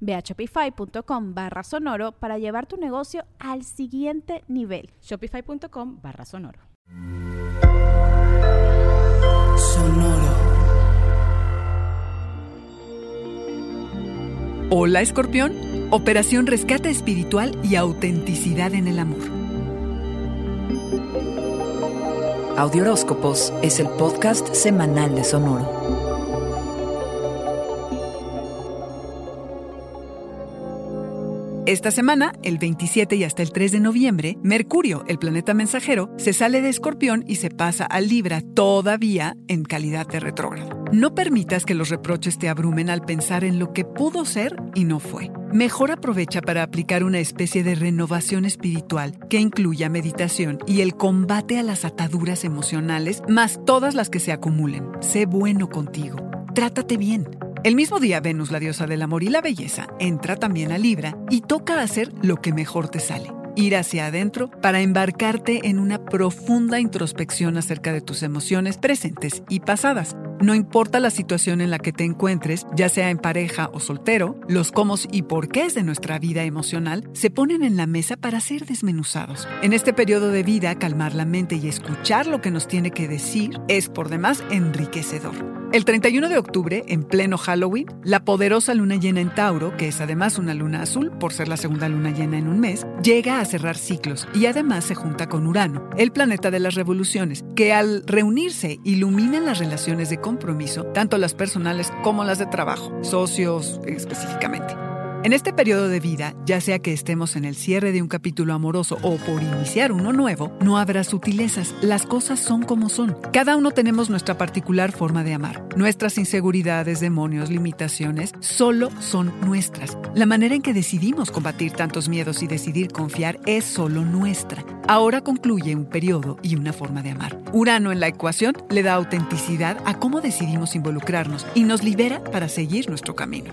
Ve a shopify.com barra sonoro para llevar tu negocio al siguiente nivel. Shopify.com barra sonoro. Sonoro. Hola Escorpión, Operación Rescate Espiritual y Autenticidad en el Amor. Audioróscopos es el podcast semanal de Sonoro. Esta semana, el 27 y hasta el 3 de noviembre, Mercurio, el planeta mensajero, se sale de Escorpión y se pasa a Libra, todavía en calidad de retrógrado. No permitas que los reproches te abrumen al pensar en lo que pudo ser y no fue. Mejor aprovecha para aplicar una especie de renovación espiritual que incluya meditación y el combate a las ataduras emocionales, más todas las que se acumulen. Sé bueno contigo. Trátate bien. El mismo día Venus, la diosa del amor y la belleza, entra también a Libra y toca hacer lo que mejor te sale. Ir hacia adentro para embarcarte en una profunda introspección acerca de tus emociones presentes y pasadas. No importa la situación en la que te encuentres, ya sea en pareja o soltero, los cómo y por qué de nuestra vida emocional se ponen en la mesa para ser desmenuzados. En este periodo de vida, calmar la mente y escuchar lo que nos tiene que decir es por demás enriquecedor. El 31 de octubre, en pleno Halloween, la poderosa luna llena en Tauro, que es además una luna azul por ser la segunda luna llena en un mes, llega a cerrar ciclos y además se junta con Urano, el planeta de las revoluciones, que al reunirse ilumina las relaciones de compromiso, tanto las personales como las de trabajo, socios específicamente. En este periodo de vida, ya sea que estemos en el cierre de un capítulo amoroso o por iniciar uno nuevo, no habrá sutilezas, las cosas son como son. Cada uno tenemos nuestra particular forma de amar. Nuestras inseguridades, demonios, limitaciones, solo son nuestras. La manera en que decidimos combatir tantos miedos y decidir confiar es solo nuestra. Ahora concluye un periodo y una forma de amar. Urano en la ecuación le da autenticidad a cómo decidimos involucrarnos y nos libera para seguir nuestro camino.